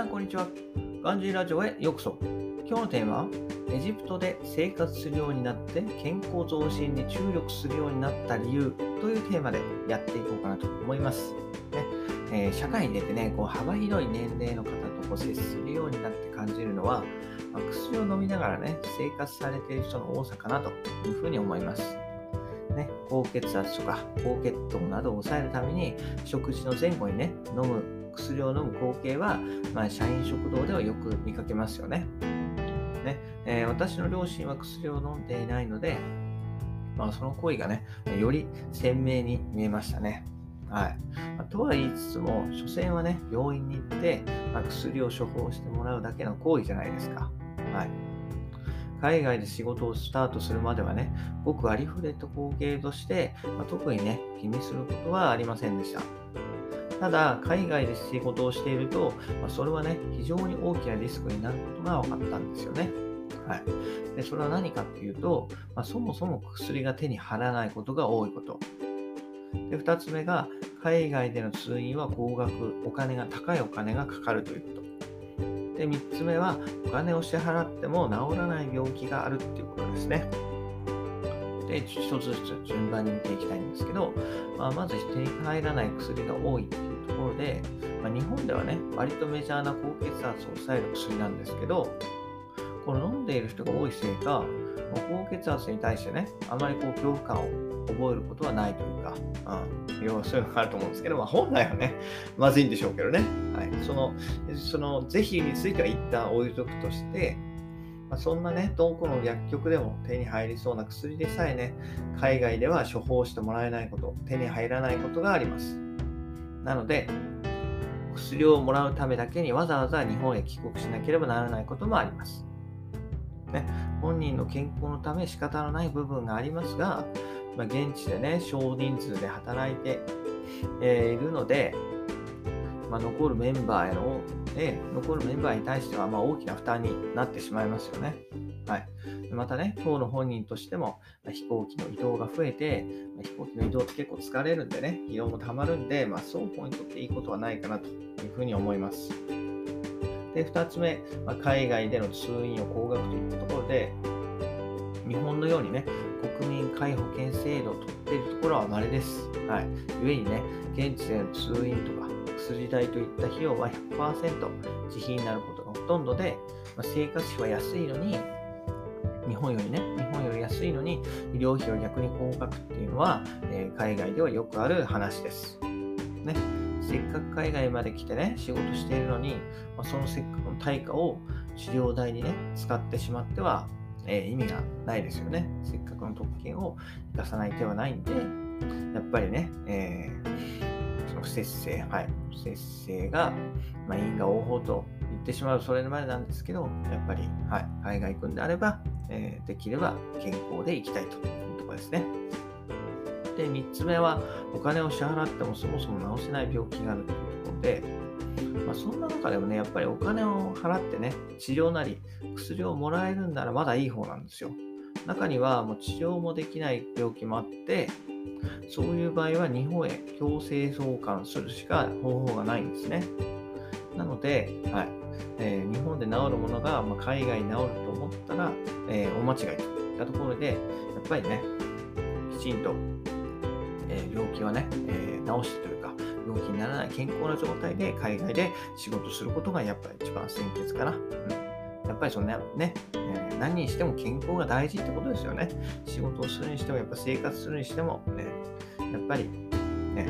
さん、こんにちは。ガンジーラジオへようこそ。今日のテーマは、エジプトで生活するようになって健康増進に注力するようになった理由というテーマでやっていこうかなと思います。ねえー、社会に出てね、こう幅広い年齢の方とこう接するようになって感じるのは、まあ、薬を飲みながらね、生活されている人の多さかなというふうに思います。ね、高血圧とか高血糖などを抑えるために食事の前後にね飲む薬を飲む光景は、まあ、社員食堂ではよく見かけますよね。ねえー、私の両親は薬を飲んでいないので、まあ、その行為がね、より鮮明に見えましたね。はい。ま、とは言いつつも、所詮はね、病院に行って、まあ、薬を処方してもらうだけの行為じゃないですか。はい。海外で仕事をスタートするまではね、ごくありふれた光景として、まあ、特にね、気にすることはありませんでした。ただ、海外で仕事をしていると、まあ、それはね、非常に大きなリスクになることが分かったんですよね。はい。で、それは何かっていうと、まあ、そもそも薬が手に入らないことが多いこと。で、2つ目が、海外での通院は高額、お金が、高いお金がかかるということ。で、3つ目は、お金を支払っても治らない病気があるっていうことですね。で、一つずつ順番に見ていきたいんですけど、まあ、まず手に入らない薬が多いっていうころで、まあ、日本ではね、割とメジャーな高血圧を抑える薬なんですけど、この飲んでいる人が多いせいか、高血圧に対してね、あまりこう恐怖感を覚えることはないというか、うん、要はそういうのがあると思うんですけど、まあ、本来はね、まずいんでしょうけどね、はい、その、その是非については一旦置いとくとして、ま、そんなね、どこの薬局でも手に入りそうな薬でさえね、海外では処方してもらえないこと、手に入らないことがあります。なので、薬をもらうためだけにわざわざ日本へ帰国しなければならないこともあります。ね、本人の健康のため仕方のない部分がありますが、まあ、現地でね、少人数で働いて、えー、いるので、まあ、残るメンバーへの、ね、残るメンバーに対してはま大きな負担になってしまいますよね。はい、またね、当の本人としても、ま飛行機の移動が増えて、ま飛行機の移動って結構疲れるんでね、疲労もたまるんで、まあ、双方にとっていいことはないかなというふうに思います。で、2つ目、まあ、海外での通院を高額といったところで、日本のようにね、国民皆保険制度を取っているところは稀です。はい。故にね、現地での通院とか薬代といった費用は100%自費になることがほとんどで、まあ、生活費は安いのに、日本よりね、日本より安いのに医療費は逆に高額っていうのは、えー、海外ではよくある話です。ね。せっかく海外まで来てね、仕事しているのに、まあ、そのせっかくの対価を治療代にね、使ってしまっては、えー、意味がないですよね。せっかくの特権を生かさない手はないんで、やっぱりね、えー、その不節制、はい、不節制が、まあ、因果応報とってしまうそれまでなんですけど、やっぱり、はい、海外行くんであれば、えー、できれば健康で行きたいというところですね。で、3つ目は、お金を支払ってもそもそも治せない病気があるというころで、まあ、そんな中でもね、やっぱりお金を払ってね、治療なり薬をもらえるんならまだいい方なんですよ。中にはもう治療もできない病気もあって、そういう場合は日本へ強制送還するしか方法がないんですね。なので、はいえー、日本で治るものが、まあ、海外に治ると思ったら、えー、大間違いといったところで、やっぱりね、きちんと、え、病気はね、え治してというか、病気にならない健康な状態で海外で仕事することがやっぱり一番先決かな。うんやっぱりそのね、えー、何にしても健康が大事ってことですよね。仕事をするにしても、やっぱ生活するにしても、ね、やっぱり、ね、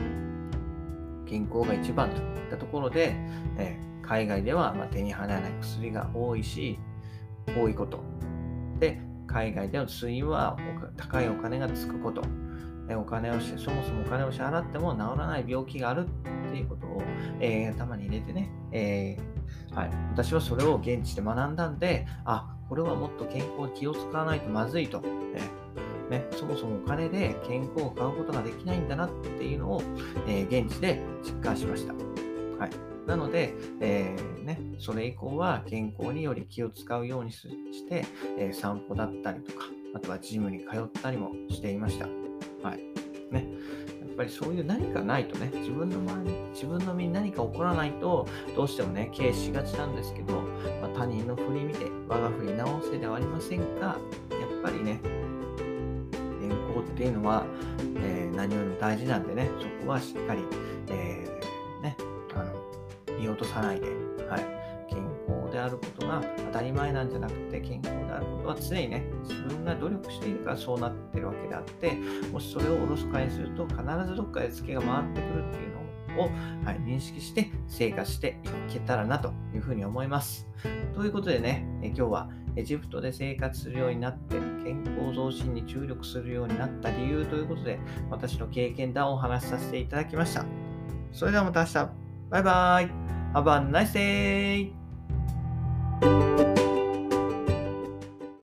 健康が一番といったところで、えー、海外ではま手に入らない薬が多いし、多いこと。で、海外での通院は高いお金がつくこと。お金をして、そもそもお金を支払っても治らない病気があるっていうことを、えー、頭に入れてね、えーはい、私はそれを現地で学んだんで、あ、これはもっと健康に気を使わないとまずいと。ねね、そもそもお金で健康を買うことができないんだなっていうのを、えー、現地で実感しました。はい、なので、えー、ね、それ以降は健康により気を使うようにして、えー、散歩だったりとか、あとはジムに通ったりもしていました。はい。ね。やっぱりそういう何かないとね、自分の周り、自分の身に何か起こらないと、どうしてもね、軽視しがちなんですけど、まあ、他人の振り見て、我が振り直せではありませんが、やっぱりね、健康っていうのは、えー、何よりも大事なんでね、そこはしっかり、とさないで、はい、健康であることが当たり前なんじゃなくて、健康であることは常にね、自分が努力しているからそうなってるわけであって、もしそれをおろそかにすると、必ずどっかでツケが回ってくるっていうのを、はい、認識して生活していけたらなというふうに思います。ということでね、え今日はエジプトで生活するようになって健康増進に注力するようになった理由ということで私の経験談をお話しさせていただきました。それではまた明日。バイバイ。Have a nice day!